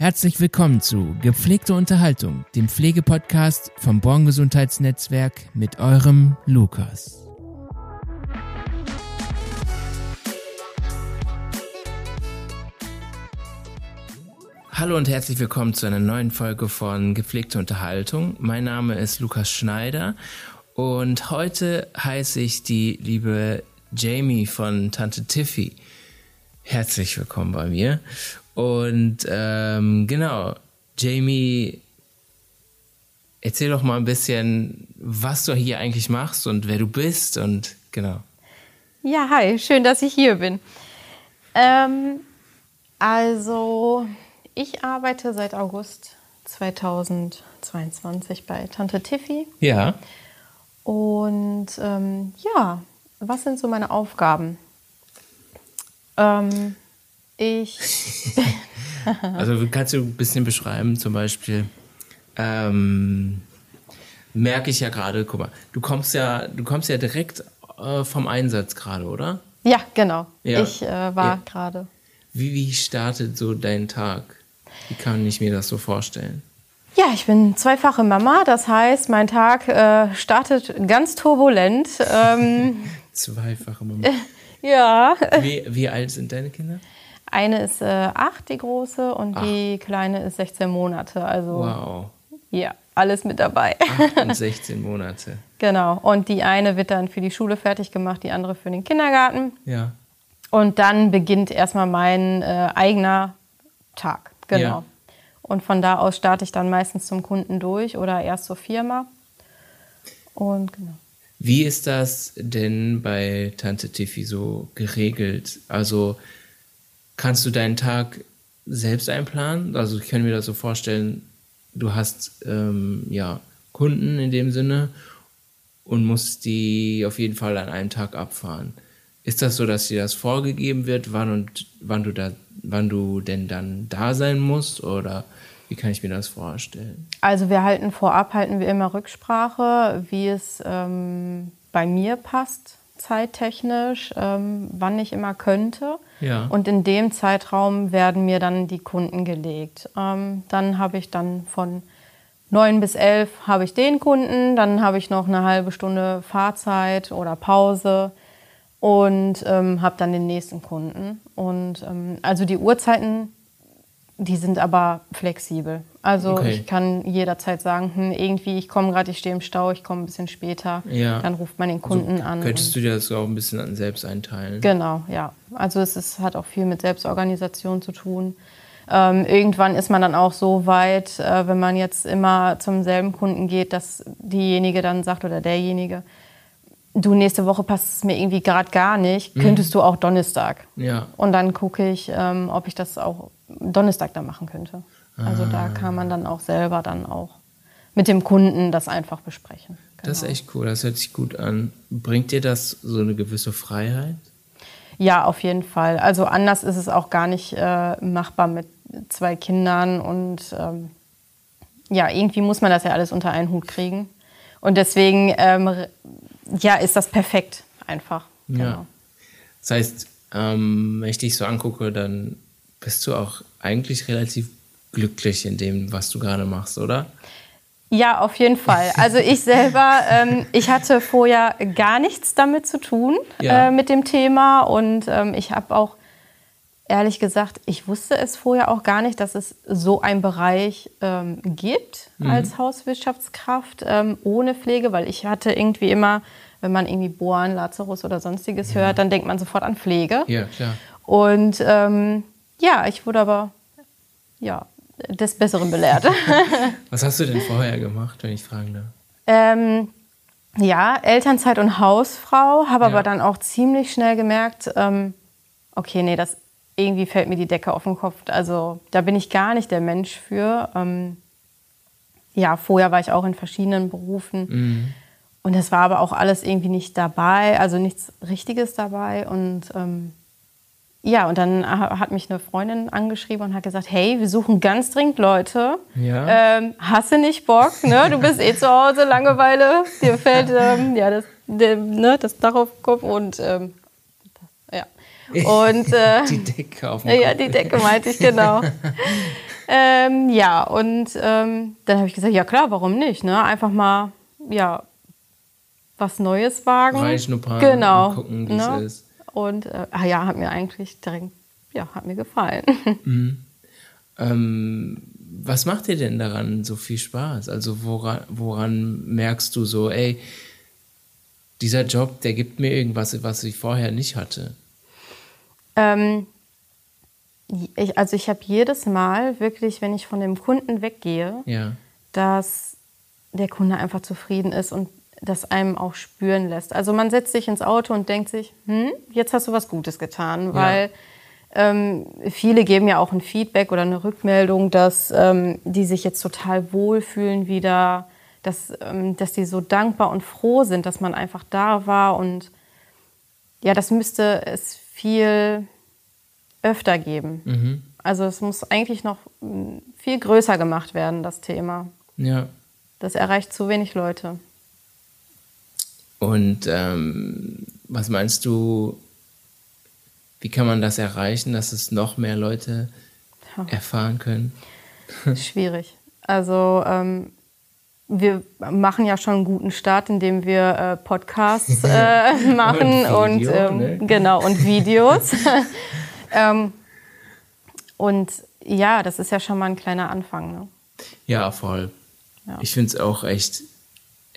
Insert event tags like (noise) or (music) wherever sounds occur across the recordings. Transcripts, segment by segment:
Herzlich willkommen zu Gepflegte Unterhaltung, dem Pflegepodcast vom Born Gesundheitsnetzwerk mit eurem Lukas. Hallo und herzlich willkommen zu einer neuen Folge von Gepflegte Unterhaltung. Mein Name ist Lukas Schneider und heute heiße ich die liebe Jamie von Tante Tiffy. Herzlich willkommen bei mir. Und ähm, genau, Jamie, erzähl doch mal ein bisschen, was du hier eigentlich machst und wer du bist und genau. Ja, hi, schön, dass ich hier bin. Ähm, also, ich arbeite seit August 2022 bei Tante Tiffy. Ja. Und ähm, ja, was sind so meine Aufgaben? Ähm, ich. (laughs) also kannst du ein bisschen beschreiben, zum Beispiel. Ähm, merke ich ja gerade, guck mal, du kommst ja, du kommst ja direkt äh, vom Einsatz gerade, oder? Ja, genau. Ja. Ich äh, war ja. gerade. Wie, wie startet so dein Tag? Wie kann ich mir das so vorstellen? Ja, ich bin zweifache Mama. Das heißt, mein Tag äh, startet ganz turbulent. Ähm, (laughs) zweifache Mama. (laughs) ja. Wie, wie alt sind deine Kinder? Eine ist äh, acht, die große, und Ach. die kleine ist 16 Monate. Also wow. ja, alles mit dabei. Acht und (laughs) 16 Monate. genau. Und die eine wird dann für die Schule fertig gemacht, die andere für den Kindergarten. Ja. Und dann beginnt erstmal mein äh, eigener Tag. Genau. Ja. Und von da aus starte ich dann meistens zum Kunden durch oder erst zur Firma. Und genau. Wie ist das denn bei Tante Tiffy so geregelt? Also kannst du deinen Tag selbst einplanen? Also ich kann mir das so vorstellen, du hast ähm, ja Kunden in dem Sinne und musst die auf jeden Fall an einem Tag abfahren. Ist das so, dass dir das vorgegeben wird, wann und wann du da, wann du denn dann da sein musst oder wie kann ich mir das vorstellen? Also wir halten vorab halten wir immer Rücksprache, wie es ähm, bei mir passt zeittechnisch, ähm, wann ich immer könnte. Ja. Und in dem Zeitraum werden mir dann die Kunden gelegt. Ähm, dann habe ich dann von neun bis elf habe ich den Kunden, dann habe ich noch eine halbe Stunde Fahrzeit oder Pause und ähm, habe dann den nächsten Kunden. Und ähm, also die Uhrzeiten die sind aber flexibel. Also okay. ich kann jederzeit sagen, hm, irgendwie, ich komme gerade, ich stehe im Stau, ich komme ein bisschen später. Ja. Dann ruft man den Kunden also, an. Könntest du dir das auch ein bisschen selbst einteilen? Genau, ja. Also es ist, hat auch viel mit Selbstorganisation zu tun. Ähm, irgendwann ist man dann auch so weit, äh, wenn man jetzt immer zum selben Kunden geht, dass diejenige dann sagt oder derjenige, du, nächste Woche passt es mir irgendwie gerade gar nicht, mhm. könntest du auch Donnerstag. Ja. Und dann gucke ich, ähm, ob ich das auch Donnerstag dann machen könnte. Also ah. da kann man dann auch selber dann auch mit dem Kunden das einfach besprechen. Genau. Das ist genau. echt cool, das hört sich gut an. Bringt dir das so eine gewisse Freiheit? Ja, auf jeden Fall. Also anders ist es auch gar nicht äh, machbar mit zwei Kindern und ähm, ja, irgendwie muss man das ja alles unter einen Hut kriegen. Und deswegen ähm, ja, ist das perfekt einfach. Genau. Ja. Das heißt, ähm, wenn ich dich so angucke, dann bist du auch eigentlich relativ glücklich in dem, was du gerade machst, oder? Ja, auf jeden Fall. Also ich selber, ähm, ich hatte vorher gar nichts damit zu tun ja. äh, mit dem Thema und ähm, ich habe auch ehrlich gesagt, ich wusste es vorher auch gar nicht, dass es so einen Bereich ähm, gibt mhm. als Hauswirtschaftskraft ähm, ohne Pflege, weil ich hatte irgendwie immer, wenn man irgendwie Bohren, Lazarus oder sonstiges ja. hört, dann denkt man sofort an Pflege. Ja, klar. Und ähm, ja, ich wurde aber ja, des Besseren belehrt. (laughs) Was hast du denn vorher gemacht, wenn ich fragen darf? Ähm, ja, Elternzeit und Hausfrau, habe ja. aber dann auch ziemlich schnell gemerkt, ähm, okay, nee, das irgendwie fällt mir die Decke auf den Kopf. Also da bin ich gar nicht der Mensch für. Ähm, ja, vorher war ich auch in verschiedenen Berufen. Mhm. Und es war aber auch alles irgendwie nicht dabei, also nichts Richtiges dabei. Und ähm, ja, und dann hat mich eine Freundin angeschrieben und hat gesagt, hey, wir suchen ganz dringend Leute. Ja. Ähm, hast du nicht Bock? Ne? Du bist eh zu Hause, Langeweile, dir fällt ähm, ja, das, ne, das Dach auf den Kopf und ähm, ja. Und, äh, (laughs) die Decke auf den Kopf. Ja, die Decke meinte ich, genau. (laughs) ähm, ja, und ähm, dann habe ich gesagt, ja klar, warum nicht? Ne? Einfach mal, ja, was Neues wagen. Reinschnuppern genau, gucken, wie ne? es ist. Und äh, ah ja, hat mir eigentlich direkt, ja, hat mir gefallen. (laughs) Ähm, was macht dir denn daran so viel Spaß? Also woran, woran merkst du so, ey, dieser Job, der gibt mir irgendwas, was ich vorher nicht hatte? Ähm, ich, also ich habe jedes Mal wirklich, wenn ich von dem Kunden weggehe, Ja. dass der Kunde einfach zufrieden ist und das einem auch spüren lässt. Also man setzt sich ins Auto und denkt sich, hm, jetzt hast du was Gutes getan, weil ähm, viele geben ja auch ein Feedback oder eine Rückmeldung, dass ähm, die sich jetzt total wohlfühlen wieder, dass, ähm, dass die so dankbar und froh sind, dass man einfach da war und ja, das müsste es viel öfter geben. Mhm. Also es muss eigentlich noch mm, viel größer gemacht werden, das Thema. Ja. Das erreicht zu wenig Leute. Und ähm, was meinst du, wie kann man das erreichen, dass es noch mehr Leute erfahren können? (laughs) Schwierig. Also ähm, wir machen ja schon einen guten Start, indem wir äh, Podcasts äh, (laughs) machen und, Video, ähm, ne? genau und Videos. (laughs) ähm, und ja, das ist ja schon mal ein kleiner Anfang. Ne? Ja, voll. Ja. Ich finde es auch echt,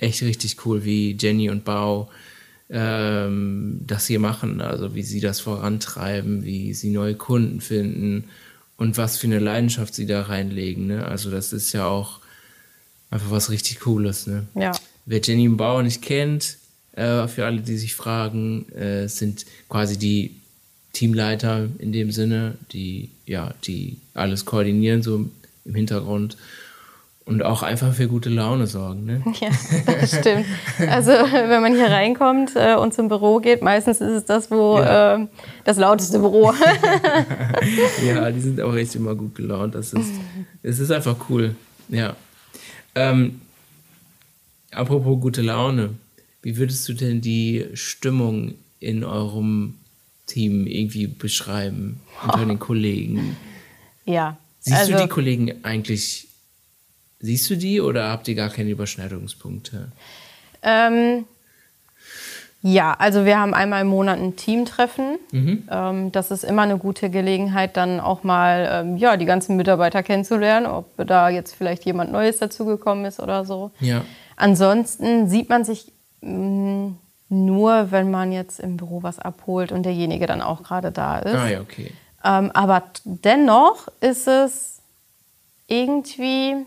echt richtig cool, wie Jenny und Bao ähm, das hier machen, also wie sie das vorantreiben, wie sie neue Kunden finden und was für eine Leidenschaft sie da reinlegen. Ne? Also das ist ja auch einfach was richtig Cooles. Ne? Ja. Wer Jenny und Bauer nicht kennt, äh, für alle, die sich fragen, äh, sind quasi die Teamleiter in dem Sinne, die ja, die alles koordinieren so im Hintergrund und auch einfach für gute Laune sorgen. Ne? (laughs) Ja, das stimmt. Also wenn man hier reinkommt äh, und zum Büro geht, meistens ist es das, wo Ja. ähm, das lauteste Büro. (laughs) ja, die sind auch echt immer gut gelaunt. Das ist, es ist einfach cool. Ja. Ähm, apropos gute Laune, wie würdest du denn die Stimmung in eurem Team irgendwie beschreiben unter den Kollegen? ja. Siehst also, du die Kollegen eigentlich, siehst du die oder habt ihr gar keine Überschneidungspunkte? Ähm, ja, also wir haben einmal im Monat ein Teamtreffen. Mhm. Ähm, das ist immer eine gute Gelegenheit, dann auch mal ähm, ja, die ganzen Mitarbeiter kennenzulernen, ob da jetzt vielleicht jemand Neues dazugekommen ist oder so. Ja. Ansonsten sieht man sich mh, nur, wenn man jetzt im Büro was abholt und derjenige dann auch gerade da ist. Ah ja, okay. Ähm, aber dennoch ist es irgendwie,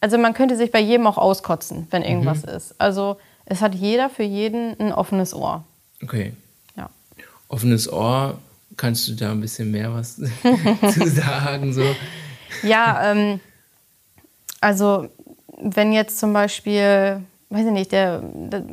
also man könnte sich bei jedem auch auskotzen, wenn irgendwas ist. Also es hat jeder für jeden ein offenes Ohr. Okay. Ja. Offenes Ohr, kannst du da ein bisschen mehr was (laughs) zu sagen? So? Ja, ähm, also wenn jetzt zum Beispiel, weiß ich nicht, der, der,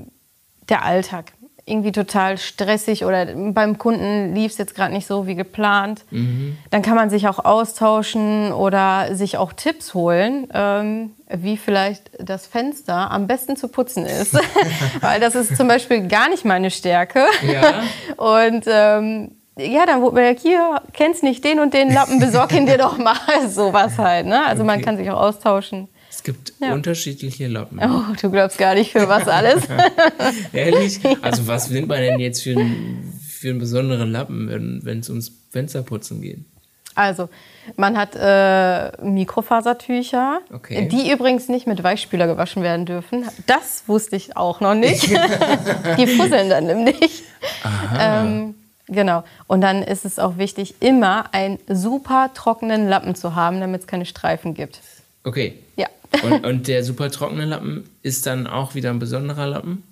der Alltag irgendwie total stressig oder beim Kunden lief es jetzt gerade nicht so wie geplant, dann kann man sich auch austauschen oder sich auch Tipps holen, ähm, wie vielleicht das Fenster am besten zu putzen ist. (laughs) (laughs) Weil das ist zum Beispiel gar nicht meine Stärke. Ja. (laughs) Und ähm, ja, dann wurde mir gesagt, hier, kennst nicht den und den Lappen, besorg ihn dir doch mal. Sowas halt, ne? Also man Okay. kann sich auch austauschen. Es gibt Ja. unterschiedliche Lappen. Oh, du glaubst gar nicht für was alles. (laughs) Ehrlich? Also was nimmt man denn jetzt für einen, für einen besonderen Lappen, wenn wenn es ums Fensterputzen geht? Also, man hat äh, Mikrofasertücher, Okay. die übrigens nicht mit Weichspüler gewaschen werden dürfen. Das wusste ich auch noch nicht. (laughs) die fusseln dann nämlich. Ähm, genau. Und dann ist es auch wichtig, immer einen super trockenen Lappen zu haben, damit es keine Streifen gibt. Okay. Ja. Und, und der super trockene Lappen ist dann auch wieder ein besonderer Lappen?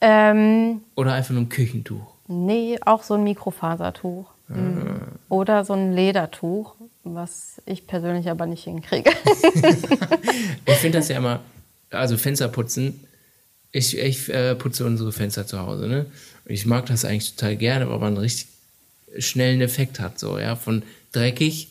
Ähm, Oder einfach nur ein Küchentuch? nee, auch so ein Mikrofasertuch. Mhm. Oder so ein Ledertuch, was ich persönlich aber nicht hinkriege. (laughs) Ich finde das ja immer, also Fenster putzen. Ich, ich äh, putze unsere Fenster zu Hause, ne? Ich mag das eigentlich total gerne, weil man einen richtig schnellen Effekt hat, so, ja, von dreckig,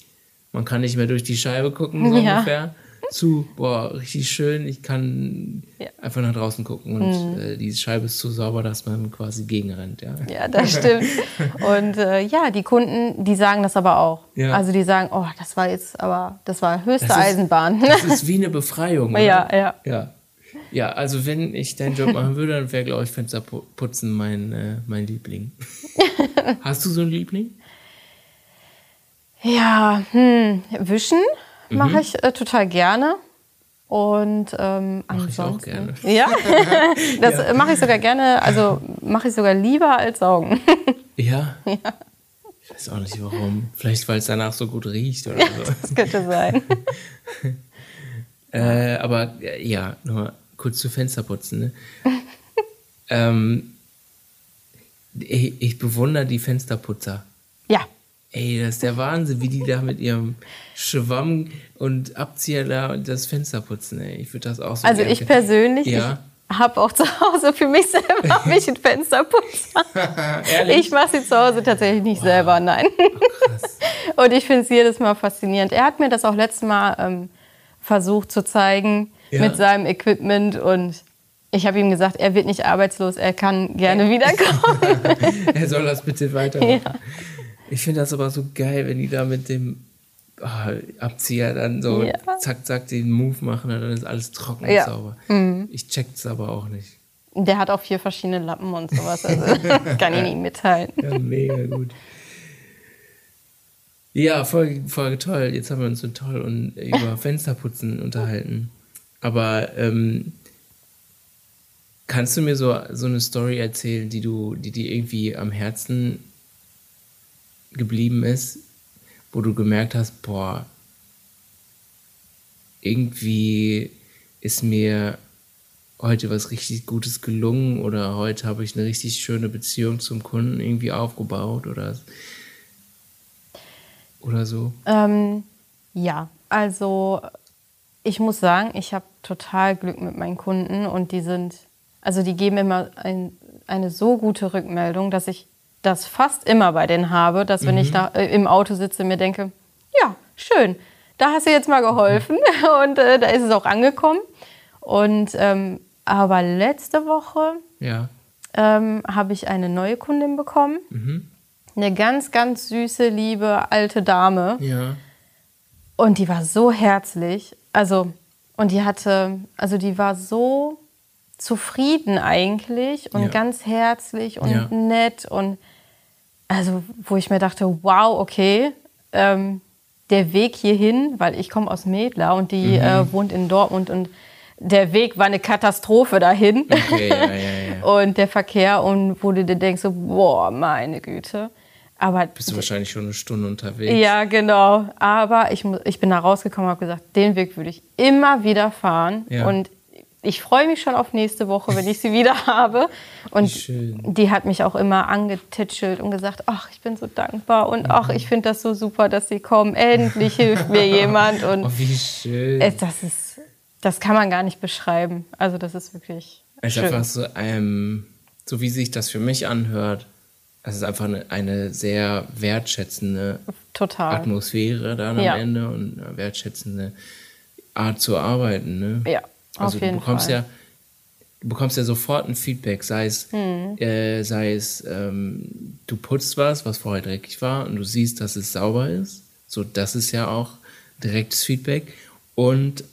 man kann nicht mehr durch die Scheibe gucken, so Ja. ungefähr. Zu, boah, richtig schön. Ich kann Ja. einfach nach draußen gucken und äh, die Scheibe ist zu sauber, dass man quasi gegenrennt. Ja. Ja, das stimmt. (laughs) Und äh, ja, die Kunden, die sagen das aber auch. Ja. Also die sagen, oh, das war jetzt aber, das war höchste Das ist- Eisenbahn. (laughs) Das ist wie eine Befreiung. Oder? Ja, ja. ja. Ja, also wenn ich deinen Job machen würde, dann wäre, glaube ich, Fensterputzen mein, äh, mein Liebling. (laughs) Hast du so einen Liebling? Ja, hm, wischen mache ich äh, total gerne. Und ähm, Mhm. Mach ich auch ansonsten. gerne. Ja, (laughs) (laughs) das äh, mache ich sogar gerne. Also mache ich sogar lieber als saugen. (laughs) Ja. Ich weiß auch nicht warum. Vielleicht, weil es danach so gut riecht oder so. Das könnte sein. Äh, aber äh, ja, nur kurz zu Fensterputzen. Ne? ähm, ich, ich bewundere die Fensterputzer. Ja, Ey, das ist der Wahnsinn, wie die da mit ihrem Schwamm und Abzieher da das Fenster putzen. Ey. Ich würde das auch so also gerne- ich persönlich, Ja. ich habe auch zu Hause für mich selber hab ich ein Fensterputzer. (laughs) Ich mache sie zu Hause tatsächlich nicht selber, nein. Krass. (laughs) Und ich finde es jedes Mal faszinierend. Er hat mir das auch letztes Mal ähm, versucht zu zeigen Ja. mit seinem Equipment und ich habe ihm gesagt, er wird nicht arbeitslos, er kann gerne wiederkommen. (laughs) er soll das bitte weitermachen. Ich finde das aber so geil, wenn die da mit dem ah, Abzieher dann so Ja. zack, zack den Move machen und dann ist alles trocken Ja. Mhm. und sauber. Ich check's aber auch nicht. Der hat auch vier verschiedene Lappen und sowas, also (laughs) kann ich nicht mitteilen. Ja, mega gut. Ja, voll, voll toll. Jetzt haben wir uns so toll und über (laughs) Fensterputzen unterhalten. Aber ähm, kannst du mir so, so eine Story erzählen, die du, die dir irgendwie am Herzen geblieben ist, wo du gemerkt hast, boah, irgendwie ist mir heute was richtig Gutes gelungen oder heute habe ich eine richtig schöne Beziehung zum Kunden irgendwie aufgebaut oder, oder so. Ähm, ja, also ich muss sagen, ich habe total Glück mit meinen Kunden und die sind, also die geben immer ein, eine so gute Rückmeldung, dass ich das fast immer bei denen habe, dass wenn ich da, äh, im Auto sitze, mir denke, ja, schön, da hast du jetzt mal geholfen (laughs) und äh, da ist es auch angekommen. Und ähm, aber letzte Woche Ja. ähm, habe ich eine neue Kundin bekommen. Eine ganz, ganz süße, liebe alte Dame. Ja. Und die war so herzlich. Also, und die hatte, also die war so zufrieden eigentlich und Ja. ganz herzlich und nett und also, wo ich mir dachte, wow, okay, ähm, der Weg hierhin, weil ich komme aus Medler und die äh, wohnt in Dortmund und der Weg war eine Katastrophe dahin. Okay, ja, ja, ja. (laughs) Und der Verkehr und wo du dir denkst, so, boah, meine Güte. Aber Bist du wahrscheinlich schon eine Stunde unterwegs. ja, genau. Aber ich, ich bin da rausgekommen und habe gesagt, den Weg würde ich immer wieder fahren. Ja. Und ich freue mich schon auf nächste Woche, wenn ich sie wieder (laughs) habe. Und schön. die hat mich auch immer angetitschelt und gesagt, ach, ich bin so dankbar und ach, ich finde das so super, dass sie kommen. Endlich hilft mir (laughs) jemand. Und Oh, wie schön. das ist, das kann man gar nicht beschreiben. Also das ist wirklich Es ist schön. einfach so, ähm, so wie sich das für mich anhört, es ist einfach eine, eine sehr wertschätzende Total. Atmosphäre dann Ja. am Ende und eine wertschätzende Art zu arbeiten. Ne? Ja, also du bekommst Fall. ja du bekommst ja sofort ein Feedback, sei es, Hm. äh, sei es ähm, du putzt was, was vorher dreckig war und du siehst, dass es sauber ist. So, das ist ja auch direktes Feedback. Und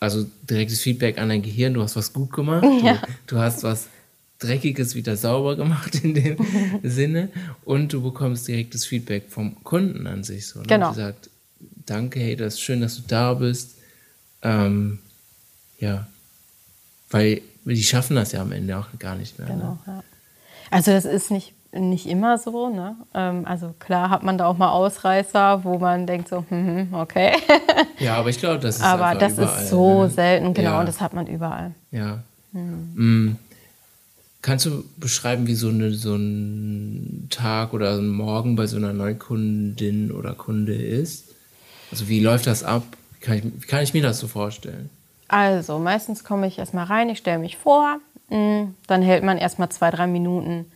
also direktes Feedback an dein Gehirn, du hast was gut gemacht, (laughs) Ja. du, du hast was Dreckiges wieder sauber gemacht in dem (laughs) Sinne und du bekommst direktes Feedback vom Kunden an sich. So, ne? Genau. Die sagt, danke, hey, das ist schön, dass du da bist. Ähm, ja, weil die schaffen das ja am Ende auch gar nicht mehr. Genau, Ne? ja. Also das ist nicht, nicht immer so. Ne? Ähm, also klar hat man da auch mal Ausreißer, wo man denkt so, hm, hm, okay. (laughs) Ja, aber ich glaube, das ist Aber das überall, ist so ne? selten, genau, Ja. und das hat man überall. Ja. Mm. Kannst du beschreiben, wie so, eine, so ein Tag oder ein Morgen bei so einer Neukundin oder Kunde ist? Also wie läuft das ab? Wie kann ich, wie kann ich mir das so vorstellen? Also, meistens komme ich erstmal rein, ich stelle mich vor, mh, dann hält man erstmal zwei, drei Minuten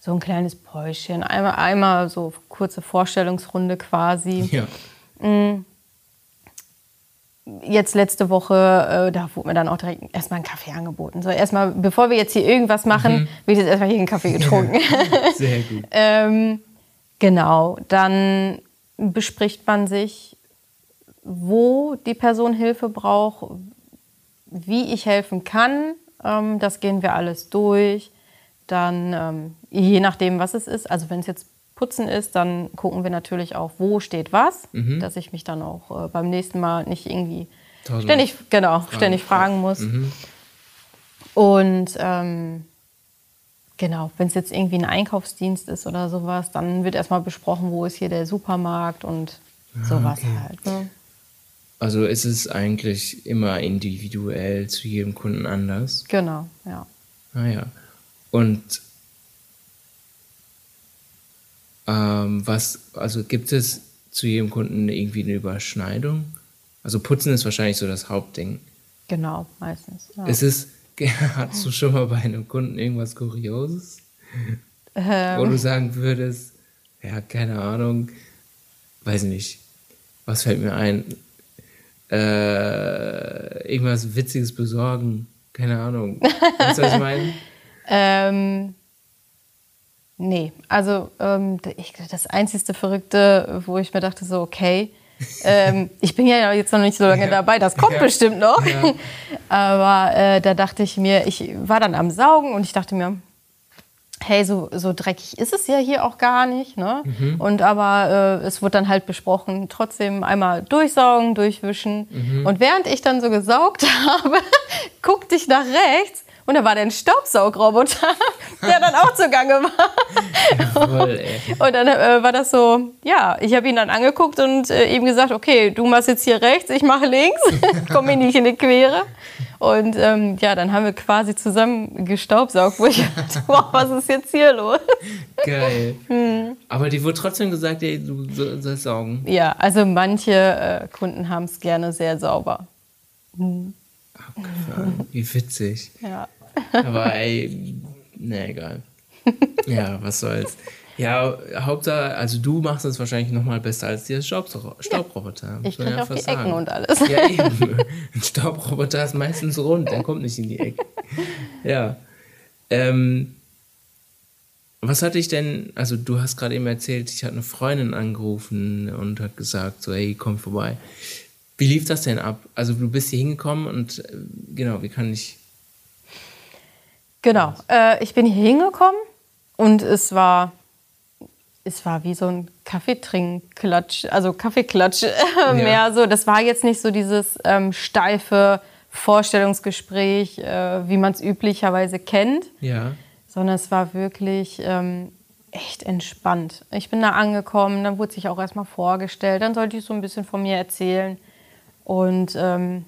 so ein kleines Päuschen. Einmal, einmal so kurze Vorstellungsrunde quasi. Ja. jetzt letzte Woche, äh, da wurde mir dann auch direkt erstmal ein Kaffee angeboten. So erstmal, bevor wir jetzt hier irgendwas machen, mhm. wird jetzt erstmal hier ein Kaffee getrunken. (laughs) Sehr gut. (laughs) ähm, genau, dann bespricht man sich, wo die Person Hilfe braucht, wie ich helfen kann. Ähm, das gehen wir alles durch. Dann, ähm, je nachdem, was es ist, also wenn es jetzt Putzen ist, dann gucken wir natürlich auch, wo steht was, mhm. dass ich mich dann auch äh, beim nächsten Mal nicht irgendwie ständig, genau, fragen, ständig fragen muss. Mhm. Und ähm, genau, wenn es jetzt irgendwie ein Einkaufsdienst ist oder sowas, dann wird erstmal besprochen, wo ist hier der Supermarkt und ah, sowas okay. halt. Ne? Also ist es eigentlich immer individuell zu jedem Kunden anders? Genau, ja. Ah ja. Und ähm, was, also gibt es zu jedem Kunden irgendwie eine Überschneidung? Also Putzen ist wahrscheinlich so das Hauptding. Genau, meistens. Ja. Ist es, (laughs) hast du schon mal bei einem Kunden irgendwas Kurioses? Ähm. Wo du sagen würdest, ja, keine Ahnung, weiß nicht, was fällt mir ein? Äh, irgendwas Witziges besorgen, keine Ahnung. (laughs) Weißt du, was ich meine? ähm, Nee, also ähm, ich, das einzigste Verrückte, wo ich mir dachte, so, okay, ähm, (laughs) ich bin ja jetzt noch nicht so lange ja. dabei, das kommt ja. bestimmt noch. Ja. (laughs) Aber äh, da dachte ich mir, ich war dann am Saugen und ich dachte mir, hey, so, so dreckig ist es ja hier auch gar nicht. Ne? Mhm. Und aber äh, es wurde dann halt besprochen, trotzdem einmal durchsaugen, durchwischen. Mhm. Und während ich dann so gesaugt (laughs) habe, guckte ich nach rechts und da war der ein Staubsaugroboter, (laughs) der dann auch zugange war. Voll, und dann äh, war das so, ja, ich habe ihn dann angeguckt und äh, ihm gesagt, okay, du machst jetzt hier rechts, ich mache links, (laughs) komm mir nicht in die Quere. Und ähm, ja, dann haben wir quasi zusammen gestaubsaugt, wo ich (laughs) dachte, wow, was ist jetzt hier los? Geil. Hm. Aber die wurde trotzdem gesagt, ey, du sollst saugen. Ja, also manche äh, Kunden haben es gerne sehr sauber. Hm. Wie witzig. Ja. Aber ey, ne, egal. (laughs) Ja, was soll's. Ja, Hauptsache, also du machst es wahrscheinlich noch mal besser als der Staubroboter. Ja, ich kriege ja auf die sagen. Ecken und alles. Ja, eben. (laughs) Ein Staubroboter ist meistens rund, der kommt nicht in die Ecke. Ja. Ähm, was hatte ich denn, also du hast gerade eben erzählt, ich hatte eine Freundin angerufen und hat gesagt, so, hey, komm vorbei. Wie lief das denn ab? Also du bist hier hingekommen und äh, genau, wie kann ich Genau. Äh, ich bin hier hingekommen und es war, es war wie so ein Kaffeetrinkklatsch, also Kaffeeklatsch (laughs) ja. mehr so. Das war jetzt nicht so dieses ähm, steife Vorstellungsgespräch, äh, wie man es üblicherweise kennt. Ja. Sondern es war wirklich ähm, echt entspannt. Ich bin da angekommen, dann wurde sich auch erstmal vorgestellt, dann sollte ich so ein bisschen von mir erzählen. Und ähm,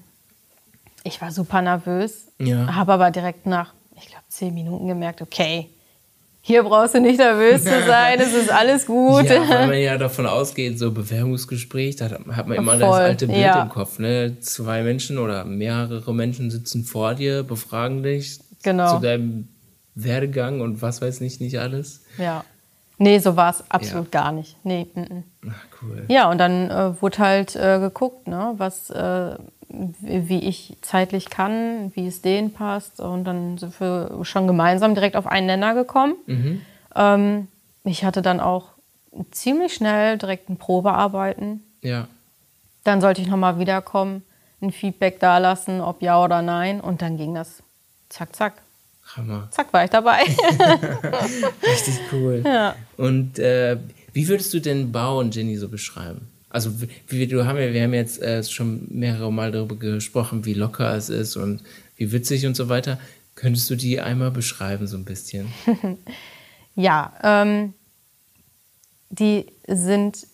ich war super nervös, ja. habe aber direkt nach ich glaube, zehn Minuten gemerkt, okay, hier brauchst du nicht nervös zu sein, es ist alles gut. Ja, weil man ja davon ausgeht, so Bewerbungsgespräch, da hat man immer Voll, das alte Bild ja. im Kopf. Ne? Zwei Menschen oder mehrere Menschen sitzen vor dir, befragen dich genau. zu deinem Werdegang und was weiß nicht, nicht alles. Ja. Nee, so war es absolut ja. gar nicht. Nee. M -m. Ach, cool. Ja, und dann äh, wurde halt äh, geguckt, ne, was äh, wie ich zeitlich kann, wie es denen passt. Und dann sind wir schon gemeinsam direkt auf einen Nenner gekommen. Mhm. Ähm, ich hatte dann auch ziemlich schnell direkt ein Probearbeiten. Ja. Dann sollte ich nochmal wiederkommen, ein Feedback da lassen, ob ja oder nein. Und dann ging das zack, zack. Hammer. Zack, war ich dabei. (laughs) Richtig cool. Ja. Und äh, wie würdest du den Bau und Jenny so beschreiben? Also wie, du haben ja, wir haben jetzt äh, schon mehrere Mal darüber gesprochen, wie locker es ist und wie witzig und so weiter. Könntest du die einmal beschreiben so ein bisschen? (laughs) ja, ähm, die sind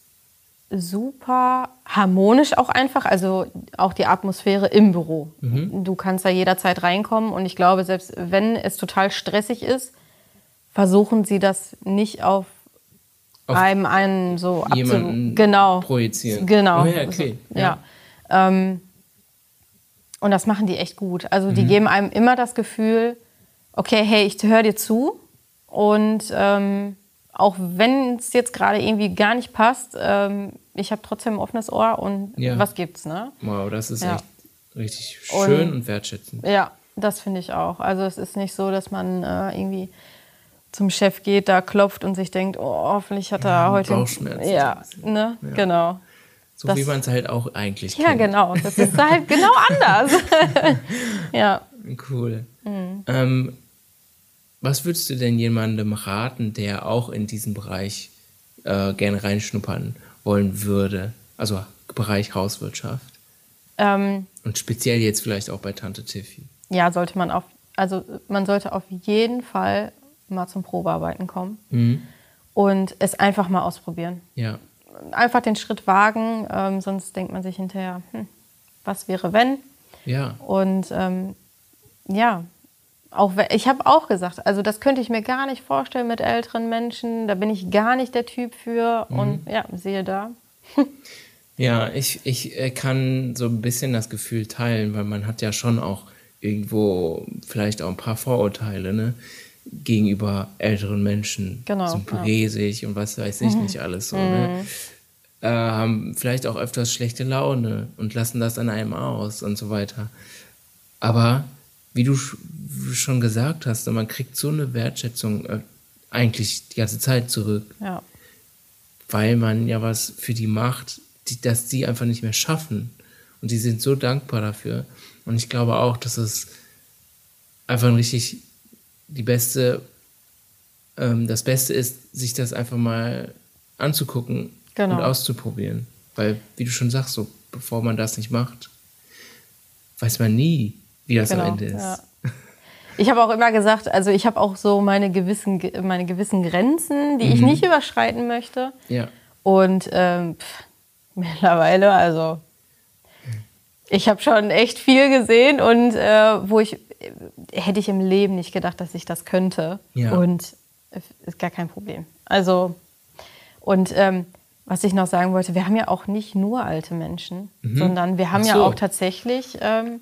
super harmonisch auch einfach, also auch die Atmosphäre im Büro. Mhm. Du kannst da jederzeit reinkommen und ich glaube, selbst wenn es total stressig ist, versuchen sie das nicht auf einem einen so jemanden genau, projizieren. Genau. Oh ja, okay. ja. ja. Ähm, und das machen die echt gut. Also die mhm. geben einem immer das Gefühl, okay, hey, ich höre dir zu. Und ähm, auch wenn es jetzt gerade irgendwie gar nicht passt, ähm, ich habe trotzdem ein offenes Ohr und Ja. was gibt's, ne? Wow, das ist Ja. echt richtig schön Und- und, wertschätzend. Ja, das finde ich auch. Also es ist nicht so, dass man äh, irgendwie zum Chef geht, da klopft und sich denkt, oh, hoffentlich hat er Ja, heute... Bauchschmerzen Ja, ne? Ja. Genau. So das- wie man es halt auch eigentlich Ja, kennt. genau. Das ist halt (laughs) genau anders. (laughs) ja. Cool. Mhm. Ähm, was würdest du denn jemandem raten, der auch in diesen Bereich äh, gerne reinschnuppern wollen würde? Also Bereich Hauswirtschaft. Ähm, Und speziell jetzt vielleicht auch bei Tante Tiffy. ja, sollte man auf, also man sollte auf jeden Fall mal zum Probearbeiten kommen Mhm. und es einfach mal ausprobieren. Ja. Einfach den Schritt wagen, ähm, sonst denkt man sich hinterher, hm, was wäre wenn? Ja. Und ähm, ja, auch ich habe auch gesagt, also das könnte ich mir gar nicht vorstellen mit älteren Menschen. Da bin ich gar nicht der Typ für. Und ja, siehe da. (laughs) Ja, ich, ich äh, kann so ein bisschen das Gefühl teilen, weil man hat ja schon auch irgendwo vielleicht auch ein paar Vorurteile, ne? Gegenüber älteren Menschen. Genau, So ja. Mhm. bräsig und was weiß ich nicht (laughs) alles so, ne? Äh, haben vielleicht auch öfters schlechte Laune und lassen das an einem aus und so weiter. Aber wie du sch- schon gesagt hast, man kriegt so eine Wertschätzung äh, eigentlich die ganze Zeit zurück Ja, weil man ja was für die macht, die, dass die einfach nicht mehr schaffen. Und die sind so dankbar dafür. Und ich glaube auch, dass es einfach ein richtig die beste, ähm, das Beste ist, sich das einfach mal anzugucken Genau. und auszuprobieren. Weil, wie du schon sagst, so bevor man das nicht macht, weiß man nie, wie das am genau. Ende ist. Ja. Ich habe auch immer gesagt, also ich habe auch so meine gewissen, meine gewissen Grenzen, die ich nicht überschreiten möchte. Ja. Und ähm, pff, mittlerweile, also ich habe schon echt viel gesehen und äh, wo ich äh, hätte ich im Leben nicht gedacht, dass ich das könnte. Ja. Und äh, ist gar kein Problem. Also und ähm, was ich noch sagen wollte, wir haben ja auch nicht nur alte Menschen, sondern wir haben Ach ja so. auch tatsächlich ähm,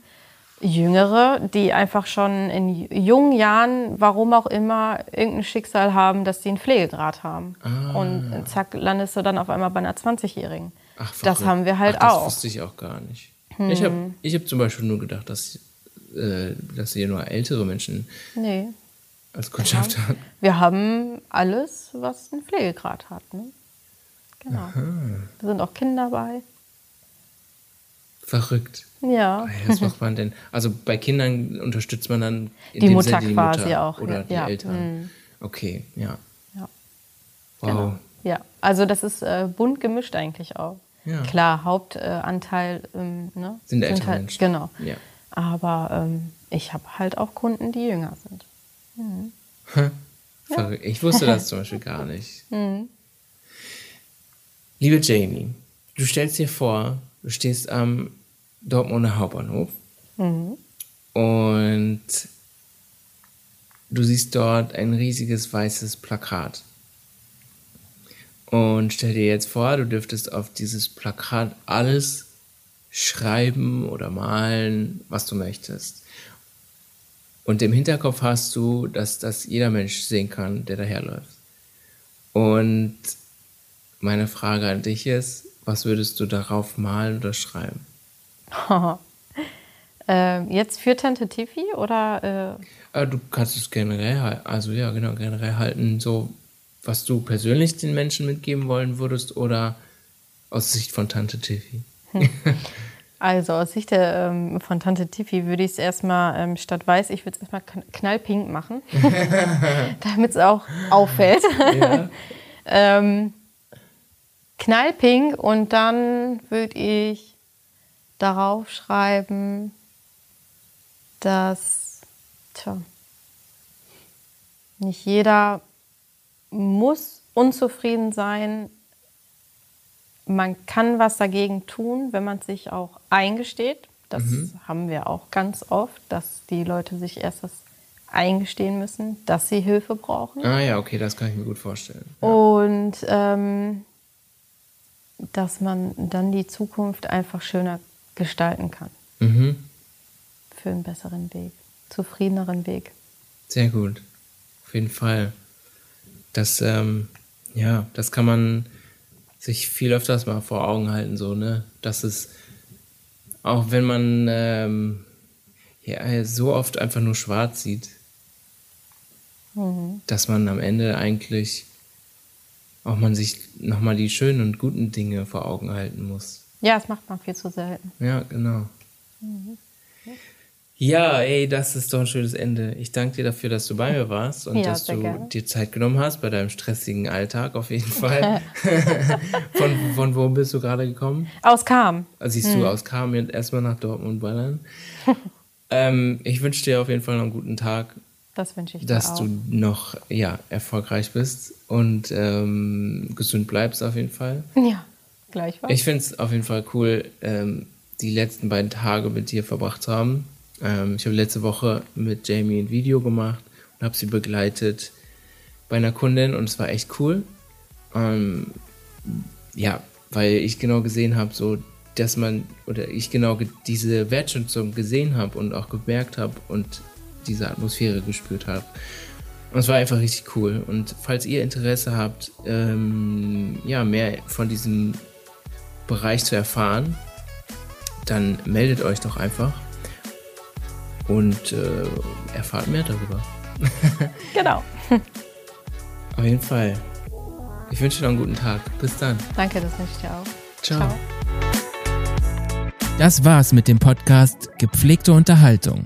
Jüngere, die einfach schon in jungen Jahren, warum auch immer, irgendein Schicksal haben, dass sie einen Pflegegrad haben. Ah. Und zack, landest du dann auf einmal bei einer 20-Jährigen. Ach, Das haben wir halt Ach, das auch. Hm. wusste ich auch gar nicht. Ich habe ich hab zum Beispiel nur gedacht, dass, äh, dass ihr nur ältere Menschen Nee. als Kundschaft habt. Wir haben alles, was einen Pflegegrad hat. Ne? Genau. Da sind auch Kinder bei. Verrückt. Ja. Ah ja, Was macht man denn? Also bei Kindern unterstützt man dann in Die dem Mutter Sinne quasi auch, Oder ja. die Ja, Mhm. Eltern. Okay, ja. ja. Wow. Genau. Ja, also das ist äh, bunt gemischt eigentlich auch. Ja. Klar, Hauptanteil äh, ähm, ne? Sind ältere halt, Menschen. Genau. Ja. Aber ähm, ich habe halt auch Kunden, die jünger sind. Verrückt. Ich wusste das zum Beispiel gar (laughs) nicht. Mhm. Liebe Jamie, du stellst dir vor, du stehst am Dortmunder Hauptbahnhof Mhm. und du siehst dort ein riesiges weißes Plakat. Und stell dir jetzt vor, du dürftest auf dieses Plakat alles schreiben oder malen, was du möchtest. Und im Hinterkopf hast du, dass das jeder Mensch sehen kann, der daherläuft. Und meine Frage an dich ist, was würdest du darauf malen oder schreiben? (laughs) Ähm, jetzt für Tante Tiffy oder äh, Ah, du kannst es generell halten, also ja, genau, generell halten, so was du persönlich den Menschen mitgeben wollen würdest oder aus Sicht von Tante Tiffy. (laughs) also aus Sicht der, ähm, von Tante Tiffy würde ich es erstmal ähm, statt weiß, ich würde es erstmal kn- knallpink machen, (laughs) damit es auch auffällt. Ja. ähm, knallpink und dann würde ich darauf schreiben, dass tja, nicht jeder muss unzufrieden sein. Man kann was dagegen tun, wenn man sich auch eingesteht. Das haben wir auch ganz oft, dass die Leute sich erst das eingestehen müssen, dass sie Hilfe brauchen. Ah ja, okay, das kann ich mir gut vorstellen. Und ähm, dass man dann die Zukunft einfach schöner gestalten kann. Mhm. Für einen besseren Weg, zufriedeneren Weg. Sehr gut. Auf jeden Fall. Das, ähm, ja, das kann man sich viel öfters mal vor Augen halten, so, ne? Dass es, auch wenn man ähm, ja, so oft einfach nur schwarz sieht, mhm. dass man am Ende eigentlich auch man sich nochmal die schönen und guten Dinge vor Augen halten muss. Ja, das macht man viel zu selten. Ja, genau. Mhm. Ja, ey, das ist doch ein schönes Ende. Ich danke dir dafür, dass du bei mir warst und (laughs) ja, dass du gerne. dir Zeit genommen hast bei deinem stressigen Alltag auf jeden (laughs) Fall. (laughs) von, von wo bist du gerade gekommen? Aus Kam. Also siehst hm. du aus Kam erstmal nach Dortmund ballern. ähm, ich wünsche dir auf jeden Fall noch einen guten Tag. Das wünsche ich dir Dass auch. du noch ja, erfolgreich bist und ähm, gesund bleibst auf jeden Fall. Ja, gleichfalls. Ich finde es auf jeden Fall cool, ähm, die letzten beiden Tage mit dir verbracht zu haben. Ähm, ich habe letzte Woche mit Jamie ein Video gemacht und habe sie begleitet bei einer Kundin und es war echt cool. Ähm, ja, weil ich genau gesehen habe, so dass man oder ich genau diese Wertschätzung gesehen habe und auch gemerkt habe und diese Atmosphäre gespürt habe. Und es war einfach richtig cool. Und falls ihr Interesse habt, ähm, ja, mehr von diesem Bereich zu erfahren, dann meldet euch doch einfach und äh, erfahrt mehr darüber. (laughs) genau. Auf jeden Fall. Ich wünsche dir noch einen guten Tag. Bis dann. Danke, das wünsche ich dir auch. Ciao. Ciao. Das war's mit dem Podcast Gepflegte Unterhaltung.